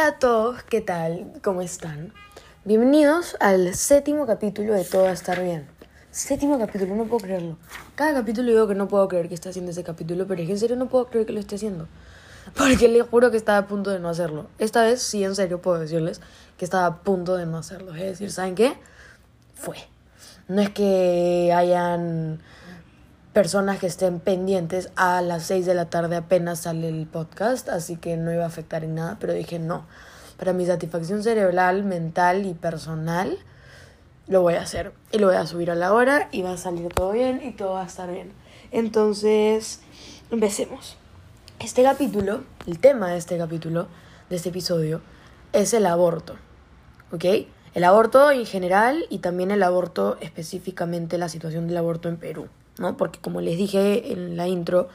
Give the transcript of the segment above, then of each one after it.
Hola a todos, ¿qué tal? ¿Cómo están? Bienvenidos al séptimo capítulo de Todo va a estar bien. Séptimo capítulo, no puedo creerlo. Cada capítulo digo que no puedo creer que esté haciendo ese capítulo, pero es que en serio no puedo creer que lo esté haciendo. Porque le juro que estaba a punto de no hacerlo. Esta vez sí, en serio puedo decirles que estaba a punto de no hacerlo. Es decir, ¿saben qué? Fue. No es que hayan personas que estén pendientes a las 6 de la tarde apenas sale el podcast, así que no iba a afectar en nada, pero dije no. Para mi satisfacción cerebral, mental y personal, lo voy a hacer. Y lo voy a subir a la hora y va a salir todo bien y todo va a estar bien. Entonces, empecemos. Este capítulo, el tema de este capítulo, de este episodio, es el aborto. ¿Ok? El aborto en general y también el aborto específicamente, la situación del aborto en Perú. ¿no? Porque como les dije en la intro,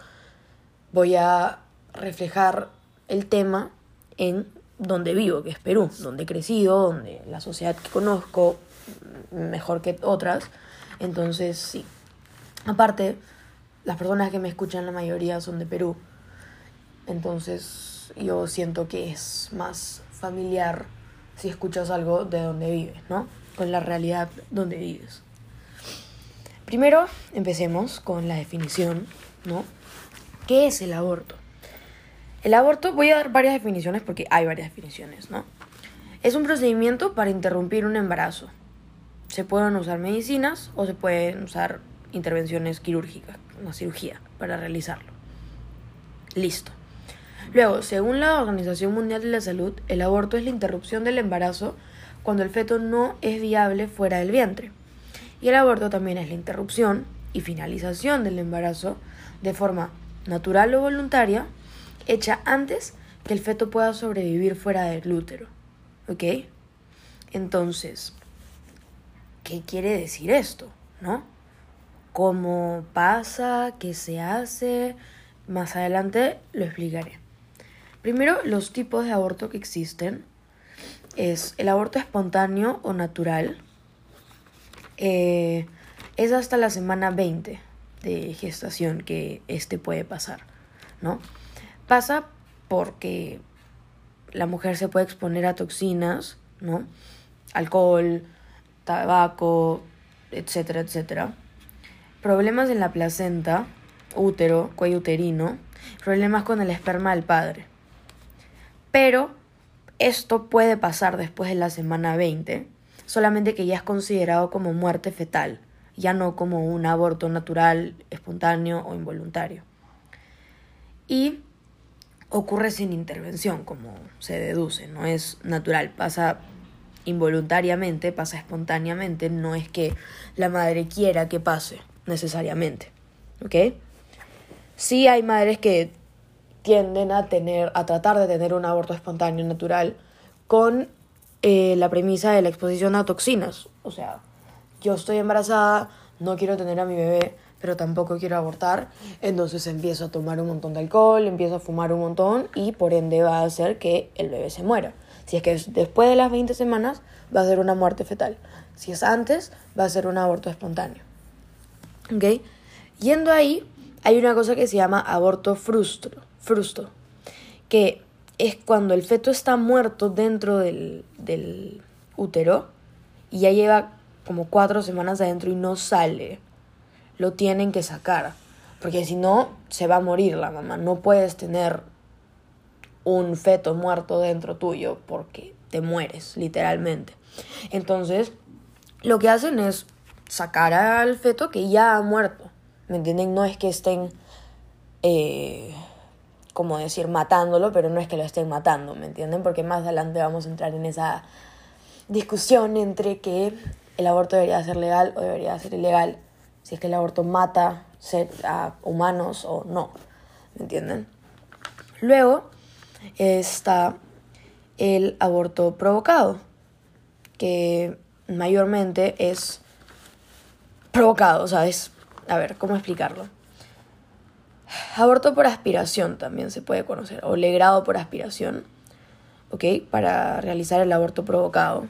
voy a reflejar el tema en donde vivo, que es Perú, donde he crecido, donde la sociedad que conozco mejor que otras. Entonces, sí. Aparte, las personas que me escuchan, la mayoría son de Perú. Entonces, yo siento que es más familiar si escuchas algo de donde vives, ¿no? Con la realidad donde vives. Primero, empecemos con la definición, ¿no? ¿Qué es el aborto? El aborto, voy a dar varias definiciones porque hay varias definiciones, ¿no? Es un procedimiento para interrumpir un embarazo. Se pueden usar medicinas o se pueden usar intervenciones quirúrgicas, una cirugía, para realizarlo. Listo. Luego, según la Organización Mundial de la Salud, el aborto es la interrupción del embarazo cuando el feto no es viable fuera del vientre. Y el aborto también es la interrupción y finalización del embarazo de forma natural o voluntaria, hecha antes que el feto pueda sobrevivir fuera del útero. ¿Ok? Entonces, ¿qué quiere decir esto? ¿No? ¿Cómo pasa? ¿Qué se hace? Más adelante lo explicaré. Primero, los tipos de aborto que existen es el aborto espontáneo o natural, eh, es hasta la semana 20 de gestación que este puede pasar, ¿no? Pasa porque la mujer se puede exponer a toxinas, ¿no? Alcohol, tabaco, etcétera, etcétera. Problemas en la placenta, útero, cuello uterino, problemas con el esperma del padre. Pero esto puede pasar después de la semana 20 solamente que ya es considerado como muerte fetal, ya no como un aborto natural, espontáneo o involuntario. Y ocurre sin intervención, como se deduce, no es natural, pasa involuntariamente, pasa espontáneamente, no es que la madre quiera que pase necesariamente. ¿Ok? Sí hay madres que tienden a tener, a tratar de tener un aborto espontáneo natural con eh, la premisa de la exposición a toxinas. O sea, yo estoy embarazada, no quiero tener a mi bebé, pero tampoco quiero abortar, entonces empiezo a tomar un montón de alcohol, empiezo a fumar un montón y por ende va a hacer que el bebé se muera. Si es que después de las 20 semanas va a ser una muerte fetal. Si es antes, va a ser un aborto espontáneo. ¿Ok? Yendo ahí, hay una cosa que se llama aborto frustro, frusto, que es cuando el feto está muerto dentro del, del útero y ya lleva como cuatro semanas adentro y no sale. Lo tienen que sacar. Porque si no, se va a morir la mamá. No puedes tener un feto muerto dentro tuyo porque te mueres, literalmente. Entonces, lo que hacen es sacar al feto que ya ha muerto. ¿Me entienden? No es que estén eh, como decir, matándolo, pero no es que lo estén matando, ¿me entienden? Porque más adelante vamos a entrar en esa discusión entre que el aborto debería ser legal o debería ser ilegal, si es que el aborto mata a humanos o no, ¿me entienden? Luego está el aborto provocado, que mayormente es provocado, ¿sabes? A ver, ¿cómo explicarlo? Aborto por aspiración también se puede conocer, o legrado por aspiración, ¿ok? Para realizar el aborto provocado.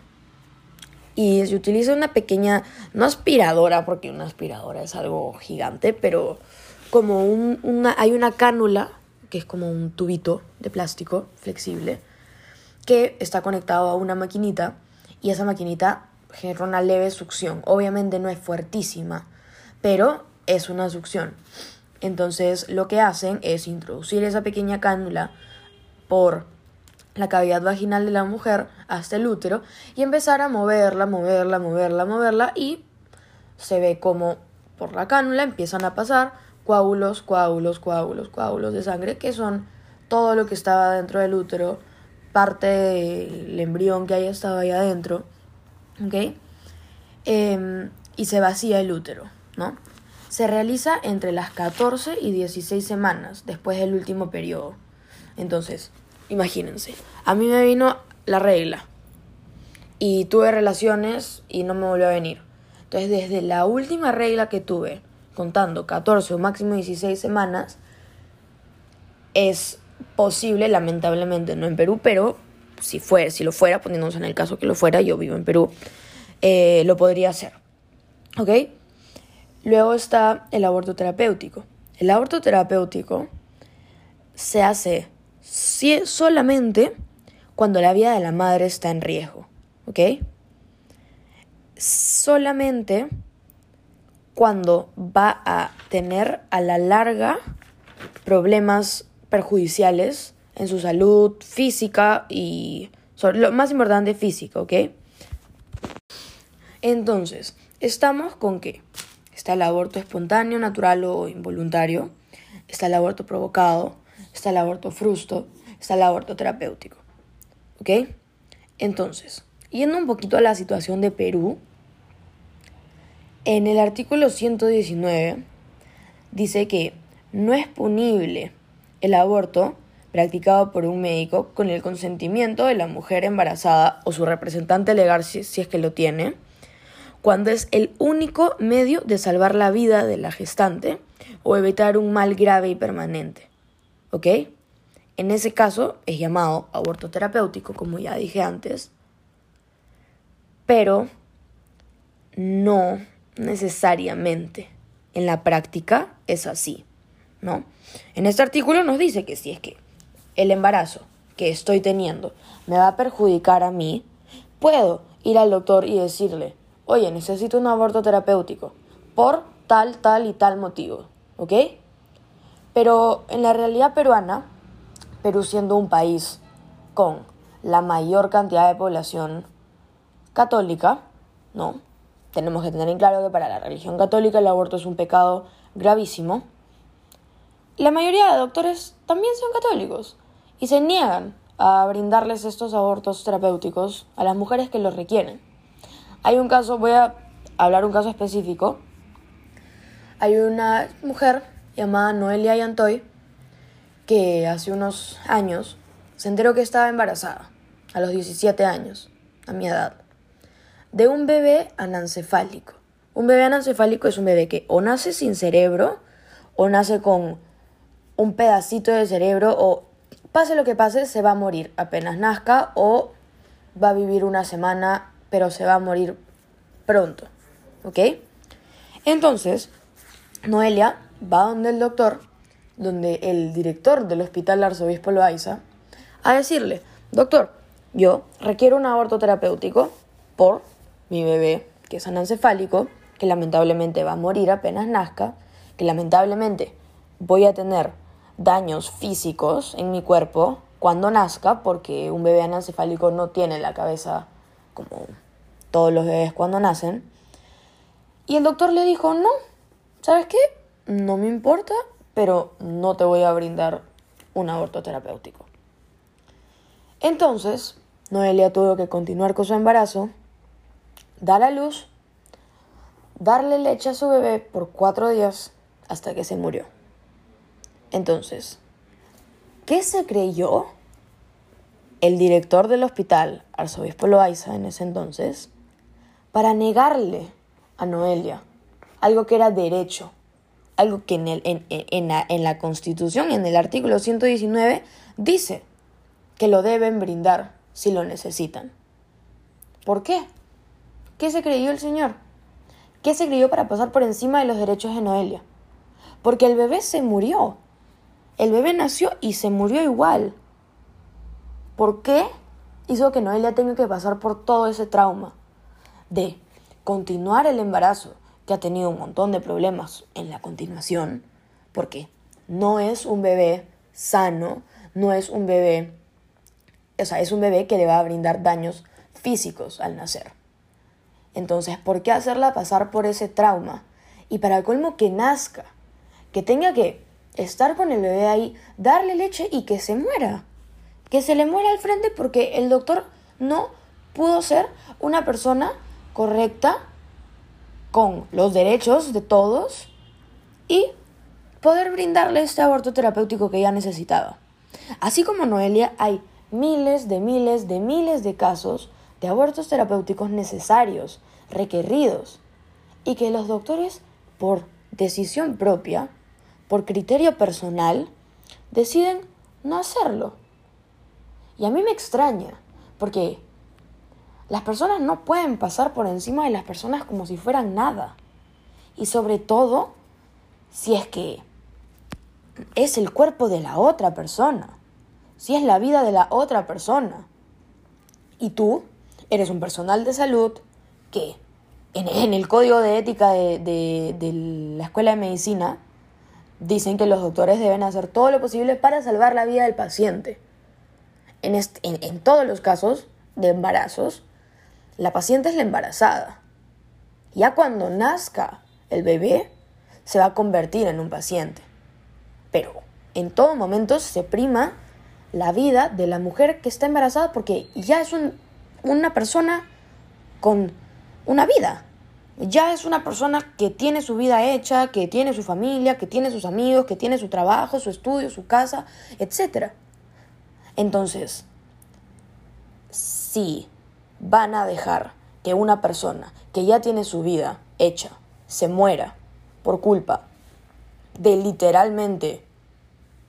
Y se utiliza una pequeña, no aspiradora, porque una aspiradora es algo gigante, pero como una, hay una cánula, que es como un tubito de plástico flexible, que está conectado a una maquinita y esa maquinita genera una leve succión. Obviamente no es fuertísima, pero es una succión. Entonces lo que hacen es introducir esa pequeña cánula por la cavidad vaginal de la mujer hasta el útero y empezar a moverla, moverla, moverla, moverla y se ve como por la cánula empiezan a pasar coágulos, coágulos, coágulos, coágulos de sangre que son todo lo que estaba dentro del útero, parte del embrión que haya estado ahí adentro, ¿ok? Em, y se vacía el útero, ¿no? Se realiza entre las 14 y 16 semanas después del último periodo. Entonces, imagínense, a mí me vino la regla y tuve relaciones y no me volvió a venir. Entonces, desde la última regla que tuve, contando 14 o máximo 16 semanas, es posible, lamentablemente no en Perú, pero si, fue, si lo fuera, poniéndonos en el caso que lo fuera, yo vivo en Perú, eh, lo podría hacer. ¿Ok? Luego está el aborto terapéutico. El aborto terapéutico se hace solamente cuando la vida de la madre está en riesgo, ¿ok? Solamente cuando va a tener a la larga problemas perjudiciales en su salud física y lo más importante física, ¿ok? Entonces, estamos con que está el aborto espontáneo, natural o involuntario, está el aborto provocado, está el aborto frusto, está el aborto terapéutico. ¿Ok? Entonces, yendo un poquito a la situación de Perú, en el artículo 119 dice que no es punible el aborto practicado por un médico con el consentimiento de la mujer embarazada o su representante legal si, si, es que lo tiene, cuando es el único medio de salvar la vida de la gestante o evitar un mal grave y permanente. ¿Ok? En ese caso es llamado aborto terapéutico, como ya dije antes, pero no necesariamente en la práctica es así, ¿no? En este artículo nos dice que si es que el embarazo que estoy teniendo me va a perjudicar a mí, puedo ir al doctor y decirle, oye, necesito un aborto terapéutico por tal, tal y tal motivo, ¿ok? Pero en la realidad peruana, Perú siendo un país con la mayor cantidad de población católica, ¿no? Tenemos que tener en claro que para la religión católica el aborto es un pecado gravísimo. La mayoría de doctores también son católicos y se niegan a brindarles estos abortos terapéuticos a las mujeres que los requieren. Hay un caso, voy a hablar un caso específico. Hay una mujer llamada Noelia Yantoy, que hace unos años se enteró que estaba embarazada, a los 17 años, a mi edad, de un bebé anancefálico. Un bebé anancefálico es un bebé que o nace sin cerebro, o nace con un pedacito de cerebro, o pase lo que pase, se va a morir apenas nazca, o va a vivir una semana, pero se va a morir pronto. ¿Ok? Entonces, Noelia va donde el doctor, donde el director del hospital arzobispo Loaiza, a decirle, doctor, yo requiero un aborto terapéutico por mi bebé, que es anencefálico, que lamentablemente va a morir apenas nazca, que lamentablemente voy a tener daños físicos en mi cuerpo cuando nazca, porque un bebé anencefálico no tiene la cabeza como todos los bebés cuando nacen. Y el doctor le dijo, no, ¿sabes qué? no me importa, pero no te voy a brindar un aborto terapéutico. Entonces, Noelia tuvo que continuar con su embarazo, dar a luz, darle leche a su bebé por cuatro días hasta que se murió. Entonces, ¿qué se creyó el director del hospital, arzobispo Loaiza en ese entonces, para negarle a Noelia algo que era derecho algo que en, la, la Constitución, en el artículo 119, dice que lo deben brindar si lo necesitan. ¿Por qué? ¿Qué se creyó el Señor? ¿Qué se creyó para pasar por encima de los derechos de Noelia? Porque el bebé se murió. El bebé nació y se murió igual. ¿Por qué? hizo que Noelia tenga que pasar por todo ese trauma de continuar el embarazo, que ha tenido un montón de problemas en la continuación, porque no es un bebé sano, no es un bebé, o sea, es un bebé que le va a brindar daños físicos al nacer. Entonces, ¿por qué hacerla pasar por ese trauma? Y para colmo que nazca, que tenga que estar con el bebé ahí, darle leche y que se muera. Que se le muera al frente porque el doctor no pudo ser una persona correcta con los derechos de todos y poder brindarle este aborto terapéutico que ella necesitaba. Así como Noelia, hay miles de miles de miles de casos de abortos terapéuticos necesarios, requeridos, y que los doctores, por decisión propia, por criterio personal, deciden no hacerlo. Y a mí me extraña, porque las personas no pueden pasar por encima de las personas como si fueran nada. Y sobre todo, si es que es el cuerpo de la otra persona, si es la vida de la otra persona. Y tú eres un personal de salud que en, el código de ética de, la escuela de medicina dicen que los doctores deben hacer todo lo posible para salvar la vida del paciente. En, en todos los casos de embarazos, la paciente es la embarazada. Ya cuando nazca el bebé, se va a convertir en un paciente. Pero en todo momento se prima la vida de la mujer que está embarazada porque ya es una persona con una vida. Ya es una persona que tiene su vida hecha, que tiene su familia, que tiene sus amigos, que tiene su trabajo, su estudio, su casa, etc. Entonces, sí van a dejar que una persona que ya tiene su vida hecha se muera por culpa de literalmente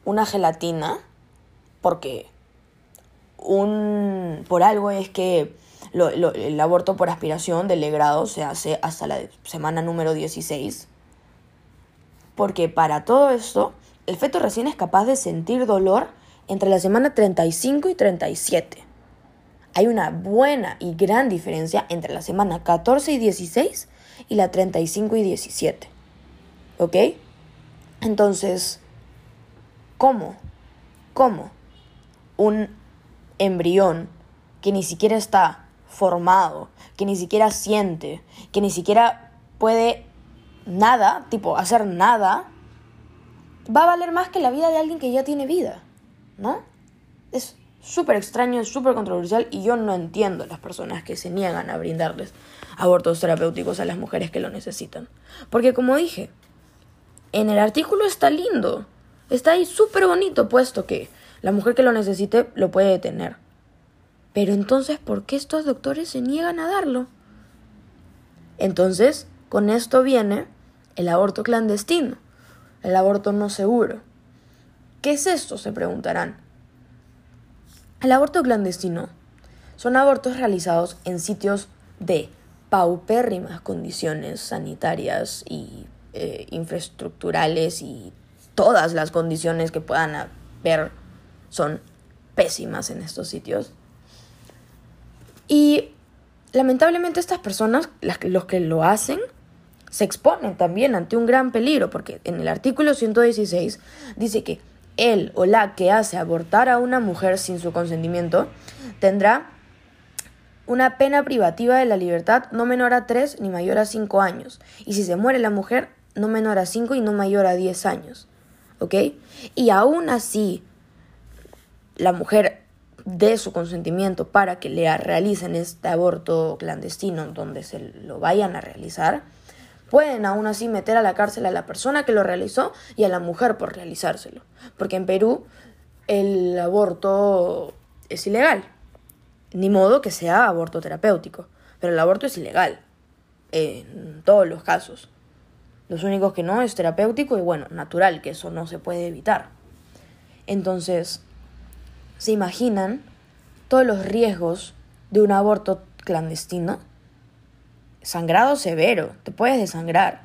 una gelatina, porque un por algo es que el aborto por aspiración del legrado se hace hasta la semana número 16. Porque para todo esto, el feto recién es capaz de sentir dolor entre la semana 35 y 37 hay una buena y gran diferencia entre la semana 14 y 16 y la 35 y 17. ¿Ok? Entonces, ¿cómo? ¿Cómo? Un embrión que ni siquiera está formado, que ni siquiera siente, que ni siquiera puede nada, tipo hacer nada, va a valer más que la vida de alguien que ya tiene vida, ¿no? Es súper extraño, súper controversial y yo no entiendo las personas que se niegan a brindarles abortos terapéuticos a las mujeres que lo necesitan. Porque como dije, en el artículo está lindo, está ahí súper bonito puesto que la mujer que lo necesite lo puede tener. Pero entonces, ¿por qué estos doctores se niegan a darlo? Entonces, con esto viene el aborto clandestino, el aborto no seguro. ¿Qué es esto? se preguntarán. El aborto clandestino son abortos realizados en sitios de paupérrimas condiciones sanitarias y eh, infraestructurales y todas las condiciones que puedan haber son pésimas en estos sitios. Y lamentablemente estas personas, los que lo hacen, se exponen también ante un gran peligro, porque en el artículo 116 dice que él o la que hace abortar a una mujer sin su consentimiento tendrá una pena privativa de la libertad no menor a 3 ni mayor a 5 años. Y si se muere la mujer, no menor a 5 y no mayor a 10 años. ¿Ok? Y aún así, la mujer dé su consentimiento para que le realicen este aborto clandestino donde se lo vayan a realizar, Pueden aún así meter a la cárcel a la persona que lo realizó y a la mujer por realizárselo. Porque en Perú el aborto es ilegal. Ni modo que sea aborto terapéutico. Pero el aborto es ilegal. En todos los casos. Los únicos que no es terapéutico y bueno, natural, que eso no se puede evitar. Entonces, ¿se imaginan todos los riesgos de un aborto clandestino? Sangrado severo, te puedes desangrar,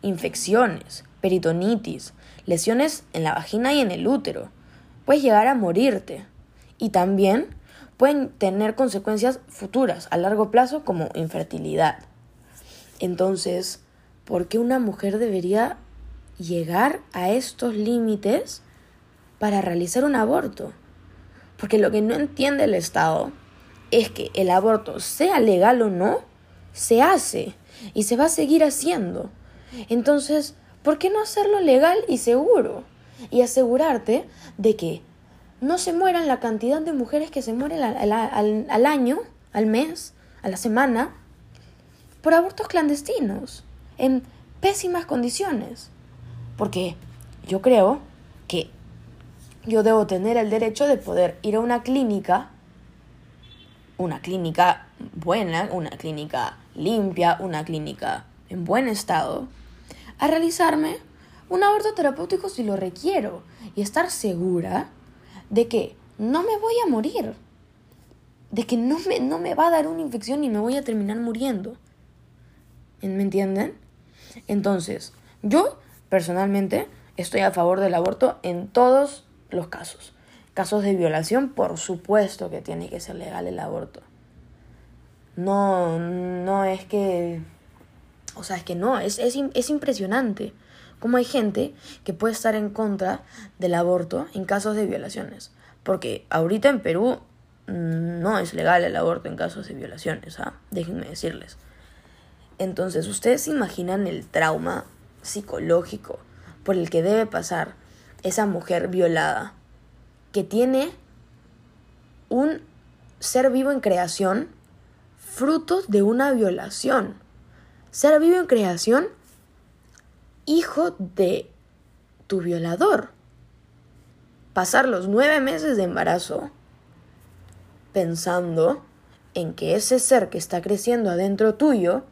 infecciones, peritonitis, lesiones en la vagina y en el útero, puedes llegar a morirte y también pueden tener consecuencias futuras a largo plazo como infertilidad. Entonces, ¿por qué una mujer debería llegar a estos límites para realizar un aborto? Porque lo que no entiende el Estado es que el aborto, sea legal o no, se hace y se va a seguir haciendo. Entonces, ¿por qué no hacerlo legal y seguro? Y asegurarte de que no se mueran la cantidad de mujeres que se mueren al, al, año, al mes, a la semana, por abortos clandestinos, en pésimas condiciones. Porque yo creo que yo debo tener el derecho de poder ir a una clínica, una clínica buena, una clínica limpia, una clínica en buen estado, a realizarme un aborto terapéutico si lo requiero y estar segura de que no me voy a morir, de que no me, no me va a dar una infección y me voy a terminar muriendo. ¿Me entienden? Entonces, yo personalmente estoy a favor del aborto en todos los casos. Casos de violación, por supuesto que tiene que ser legal el aborto. No, no es que... O sea, es que no, es, es, es impresionante cómo hay gente que puede estar en contra del aborto en casos de violaciones. Porque ahorita en Perú no es legal el aborto en casos de violaciones, ¿ah? déjenme decirles. Entonces, ¿ustedes se imaginan el trauma psicológico por el que debe pasar esa mujer violada que tiene un ser vivo en creación fruto de una violación? Ser vivo en creación hijo de tu violador. Pasar los nueve meses de embarazo pensando en que ese ser que está creciendo adentro tuyo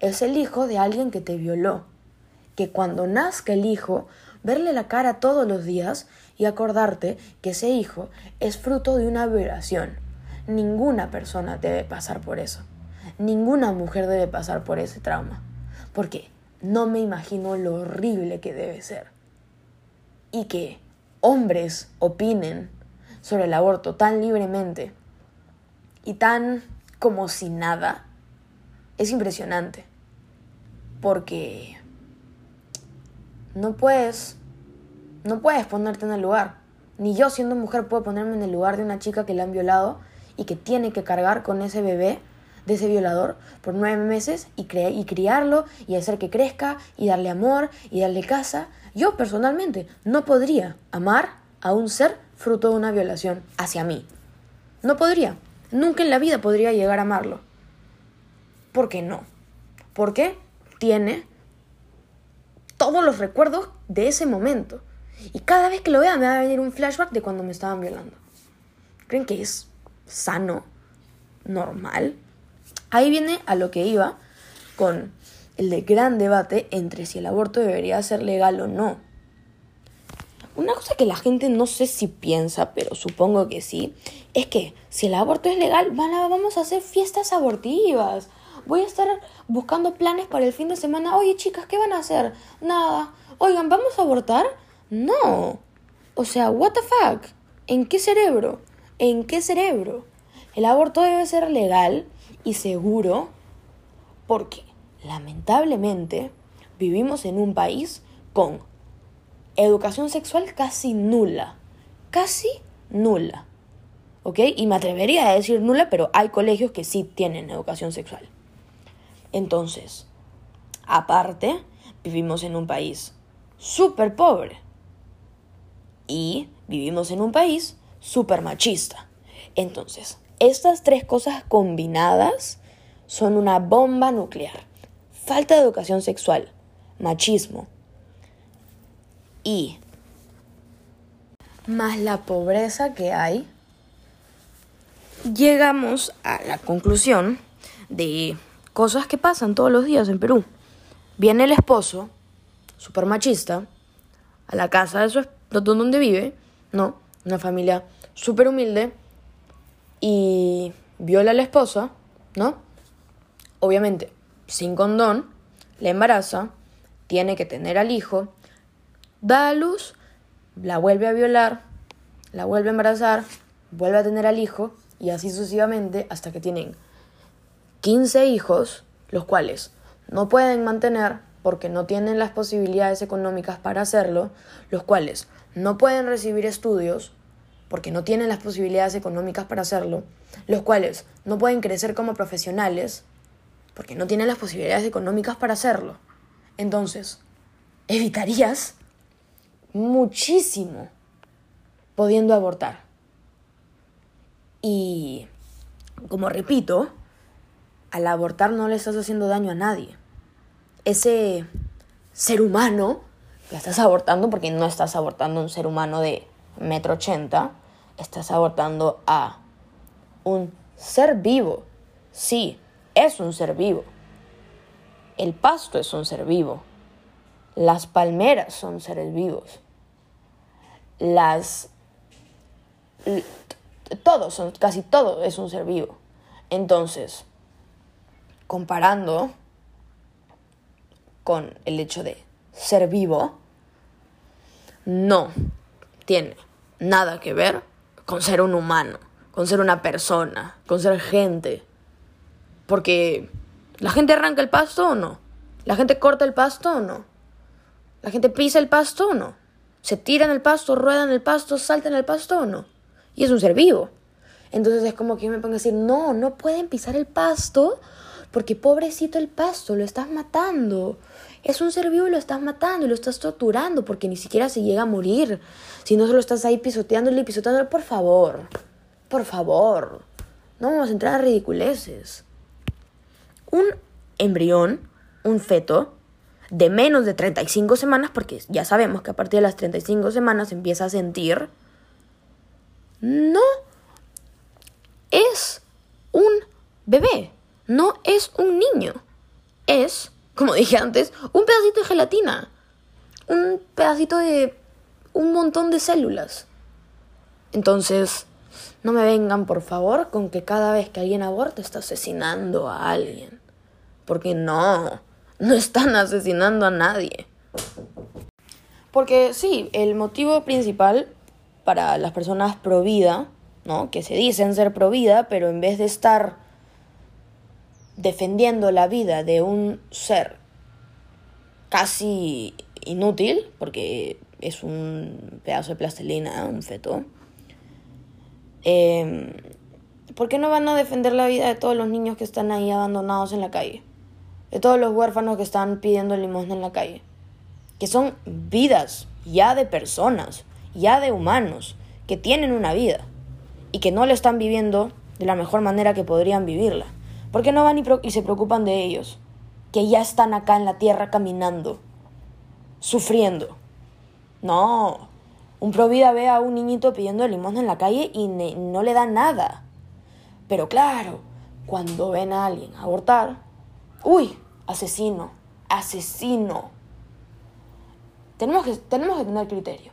es el hijo de alguien que te violó. Que cuando nazca el hijo, verle la cara todos los días y acordarte que ese hijo es fruto de una violación. Ninguna persona debe pasar por eso. Ninguna mujer debe pasar por ese trauma. Porque no me imagino lo horrible que debe ser. Y que hombres opinen sobre el aborto tan libremente y tan como si nada, es impresionante. Porque no puedes, no puedes ponerte en el lugar. Ni yo siendo mujer puedo ponerme en el lugar de una chica que la han violado y que tiene que cargar con ese bebé de ese violador por nueve meses y, y criarlo y hacer que crezca y darle amor y darle casa. Yo personalmente no podría amar a un ser fruto de una violación hacia mí. No podría. Nunca en la vida podría llegar a amarlo. ¿Por qué no? Porque tiene todos los recuerdos de ese momento. Y cada vez que lo vea me va a venir un flashback de cuando me estaban violando. ¿Creen que es sano? ¿Normal? Ahí viene a lo que iba con el de gran debate entre si el aborto debería ser legal o no. Una cosa que la gente no sé si piensa, pero supongo que sí, es que si el aborto es legal, vamos a hacer fiestas abortivas. Voy a estar buscando planes para el fin de semana. Oye, chicas, ¿qué van a hacer? Nada. Oigan, ¿vamos a abortar? No. O sea, what the fuck? ¿En qué cerebro? ¿En qué cerebro? El aborto debe ser legal y seguro porque lamentablemente vivimos en un país con educación sexual casi nula, casi nula. ¿Ok? Y me atrevería a decir nula, pero hay colegios que sí tienen educación sexual. Entonces, aparte, vivimos en un país súper pobre. Y vivimos en un país súper machista. Entonces, estas tres cosas combinadas son una bomba nuclear. Falta de educación sexual, machismo y más la pobreza que hay, llegamos a la conclusión de cosas que pasan todos los días en Perú. Viene el esposo, super machista, a la casa de su donde vive, ¿no? Una familia súper humilde, y viola a la esposa, ¿no? Obviamente, sin condón, le embaraza, tiene que tener al hijo, da a luz, la vuelve a violar, la vuelve a embarazar, vuelve a tener al hijo y así sucesivamente hasta que tienen 15 hijos, los cuales no pueden mantener porque no tienen las posibilidades económicas para hacerlo, los cuales no pueden recibir estudios porque no tienen las posibilidades económicas para hacerlo, los cuales no pueden crecer como profesionales porque no tienen las posibilidades económicas para hacerlo. Entonces, evitarías muchísimo pudiendo abortar. Y, como repito, al abortar no le estás haciendo daño a nadie. Ese ser humano que estás abortando, porque no estás abortando un ser humano de metro ochenta, estás abortando a un ser vivo. Sí, es un ser vivo. El pasto es un ser vivo. Las palmeras son seres vivos. Las... Todo, son, casi todo es un ser vivo. Entonces, comparando con el hecho de ser vivo, no tiene nada que ver con ser un humano, con ser una persona, con ser gente. Porque la gente arranca el pasto o no. La gente corta el pasto o no. ¿La gente pisa el pasto o no? ¿Se tira en el pasto, rueda en el pasto, salta en el pasto o no? Y es un ser vivo. Entonces es como que me pongo a decir, no, no pueden pisar el pasto porque pobrecito el pasto, lo estás matando. Es un ser vivo y lo estás matando y lo estás torturando porque ni siquiera se llega a morir. Si no solo estás ahí pisoteándole y pisoteándole, por favor, por favor. No vamos a entrar a ridiculeces. Un embrión, un feto, de menos de 35 semanas, porque ya sabemos que a partir de las 35 semanas empieza a sentir, no es un bebé, no es un niño, es, como dije antes, un pedacito de gelatina, un pedacito de un montón de células. Entonces, no me vengan, por favor, con que cada vez que alguien aborta está asesinando a alguien. Porque no, no están asesinando a nadie. Porque sí, el motivo principal para las personas pro vida, ¿no? Que se dicen ser pro vida, pero en vez de estar defendiendo la vida de un ser casi inútil, porque es un pedazo de plastilina, un feto, eh, ¿por qué no van a defender la vida de todos los niños que están ahí abandonados en la calle? de todos los huérfanos que están pidiendo limosna en la calle, que son vidas ya de personas, ya de humanos, que tienen una vida y que no la están viviendo de la mejor manera que podrían vivirla. ¿Por qué no van y, y se preocupan de ellos? Que ya están acá en la tierra caminando, sufriendo. No, un provida ve a un niñito pidiendo limosna en la calle y no le da nada. Pero claro, cuando ven a alguien abortar, uy, asesino, asesino. Tenemos que, tenemos que tener criterio.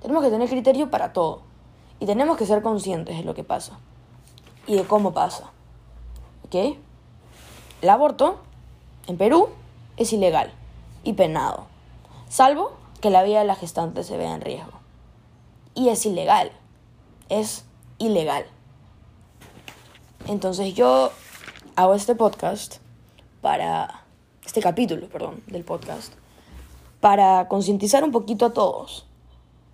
Tenemos que tener criterio para todo. Y tenemos que ser conscientes de lo que pasa. Y de cómo pasa. ¿Ok? El aborto en Perú es ilegal y penado. Salvo que la vida de la gestante se vea en riesgo. Y es ilegal. Es ilegal. Entonces yo hago este podcast para este capítulo, perdón, del podcast, para concientizar un poquito a todos,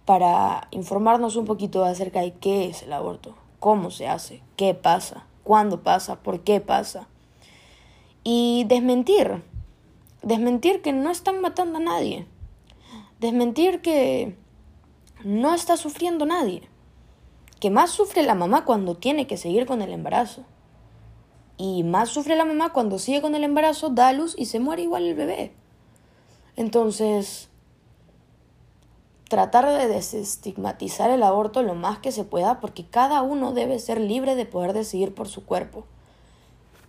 para informarnos un poquito acerca de qué es el aborto, cómo se hace, qué pasa, cuándo pasa, por qué pasa. Y desmentir, desmentir que no están matando a nadie, desmentir que no está sufriendo nadie, que más sufre la mamá cuando tiene que seguir con el embarazo y más sufre la mamá cuando sigue con el embarazo, da luz y se muere igual el bebé. Entonces, tratar de desestigmatizar el aborto lo más que se pueda porque cada uno debe ser libre de poder decidir por su cuerpo.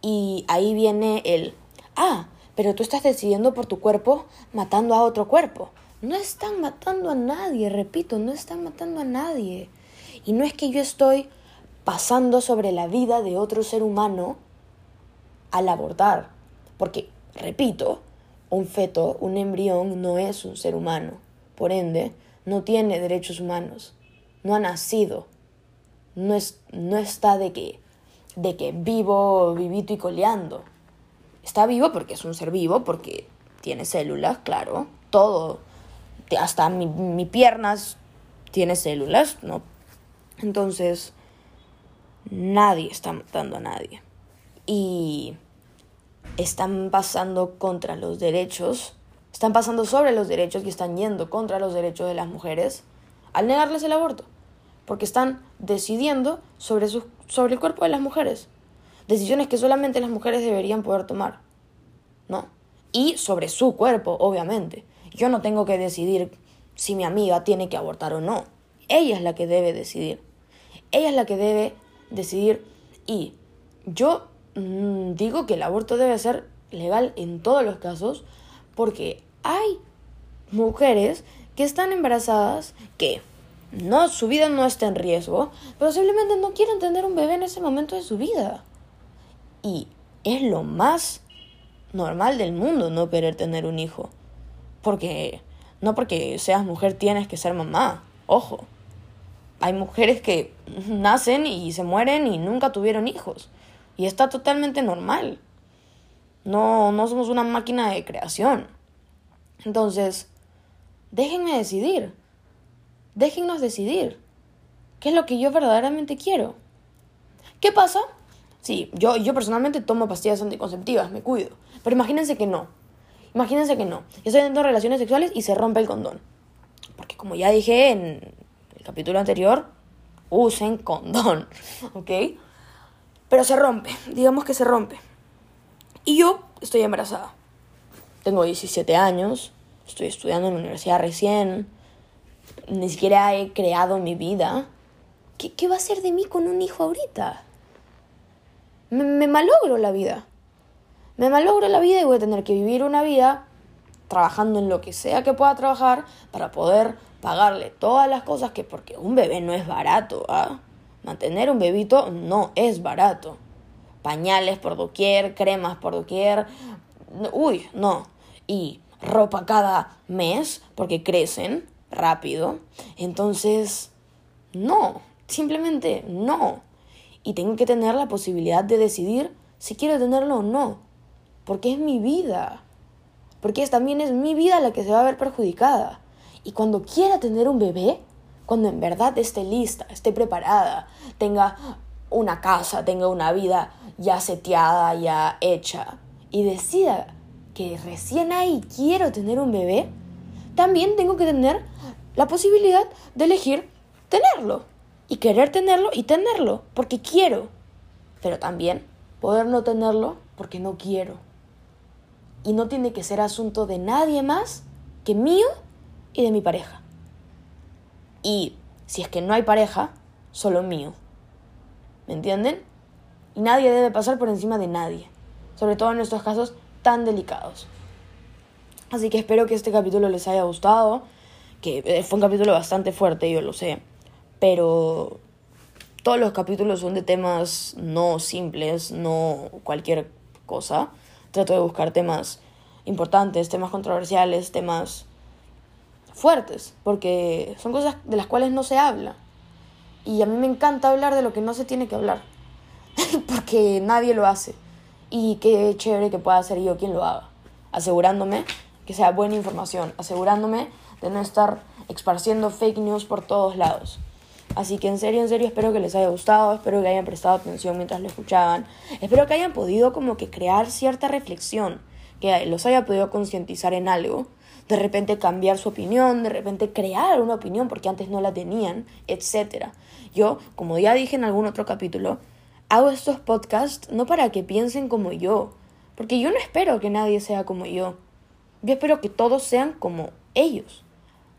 Y ahí viene el, ah, pero tú estás decidiendo por tu cuerpo matando a otro cuerpo. No están matando a nadie, repito, no están matando a nadie. Y no es que yo estoy pasando sobre la vida de otro ser humano al abortar. Porque, repito, un feto, un embrión no es un ser humano. Por ende, no tiene derechos humanos. No ha nacido. no, es, no está de que, de que vivo, vivito y coleando. Está vivo porque es un ser vivo, porque tiene células, claro, todo, hasta mi, mi piernas tiene células, ¿no? Entonces, nadie está matando a nadie. Y están pasando contra los derechos, están pasando sobre los derechos y están yendo contra los derechos de las mujeres al negarles el aborto, porque están decidiendo sobre, su, sobre el cuerpo de las mujeres, decisiones que solamente las mujeres deberían poder tomar, ¿no? Y sobre su cuerpo, obviamente. Yo no tengo que decidir si mi amiga tiene que abortar o no. Ella es la que debe decidir. Ella es la que debe decidir y yo mm, digo que el aborto debe ser legal en todos los casos porque hay mujeres que están embarazadas que no su vida no está en riesgo, pero simplemente no quieren tener un bebé en ese momento de su vida. Y es lo más normal del mundo no querer tener un hijo. Porque no porque seas mujer tienes que ser mamá, ojo hay mujeres que nacen y se mueren y nunca tuvieron hijos. Y está totalmente normal. No, no somos una máquina de creación. Entonces, déjenme decidir. Déjennos decidir. ¿Qué es lo que yo verdaderamente quiero? ¿Qué pasa? Sí, yo, yo personalmente tomo pastillas anticonceptivas, me cuido. Pero imagínense que no. Imagínense que no. Estoy teniendo relaciones sexuales y se rompe el condón. Porque como ya dije en capítulo anterior, usen condón, ¿ok? Pero se rompe, digamos que se rompe. Y yo estoy embarazada. Tengo 17 años, estoy estudiando en la universidad recién, ni siquiera he creado mi vida. ¿Qué, qué va a ser de mí con un hijo ahorita? Me, me malogro la vida. Me malogro la vida y voy a tener que vivir una vida trabajando en lo que sea que pueda trabajar para poder pagarle todas las cosas que porque un bebé no es barato, ¿ah? Mantener un bebito no es barato. Pañales por doquier, cremas por doquier. Uy, no. Y ropa cada mes porque crecen rápido. Entonces, no. Simplemente no. Y tengo que tener la posibilidad de decidir si quiero tenerlo o no. Porque es mi vida. Porque también es mi vida la que se va a ver perjudicada. Y cuando quiera tener un bebé, cuando en verdad esté lista, esté preparada, tenga una casa, tenga una vida ya seteada, ya hecha, y decida que recién ahí quiero tener un bebé, también tengo que tener la posibilidad de elegir tenerlo. Y querer tenerlo y tenerlo, porque quiero. Pero también poder no tenerlo porque no quiero. Y no tiene que ser asunto de nadie más que mío y de mi pareja. Y si es que no hay pareja, solo mío. ¿Me entienden? Y nadie debe pasar por encima de nadie, sobre todo en estos casos tan delicados. Así que espero que este capítulo les haya gustado, que eh, fue un capítulo bastante fuerte, yo lo sé, pero todos los capítulos son de temas no simples, no cualquier cosa. Trato de buscar temas importantes, temas controversiales, temas fuertes, porque son cosas de las cuales no se habla. Y a mí me encanta hablar de lo que no se tiene que hablar, porque nadie lo hace. Y qué chévere que pueda ser yo quien lo haga, asegurándome que sea buena información, asegurándome de no estar esparciendo fake news por todos lados. Así que en serio, en serio, espero que les haya gustado, espero que hayan prestado atención mientras lo escuchaban, espero que hayan podido como que crear cierta reflexión, que los haya podido concientizar en algo de repente cambiar su opinión, de repente crear una opinión porque antes no la tenían, etc. Yo, como ya dije en algún otro capítulo, hago estos podcasts no para que piensen como yo, porque yo no espero que nadie sea como yo. Yo espero que todos sean como ellos,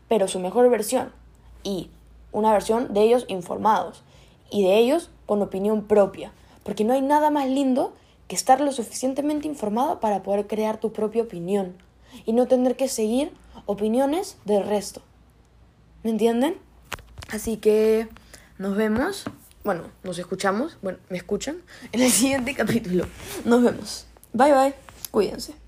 pero su mejor versión y una versión de ellos informados y de ellos con opinión propia, porque no hay nada más lindo que estar lo suficientemente informado para poder crear tu propia opinión y no tener que seguir opiniones del resto. ¿Me entienden? Así que nos vemos, bueno, nos escuchamos, bueno, me escuchan en el siguiente capítulo. Nos vemos. Bye bye, cuídense.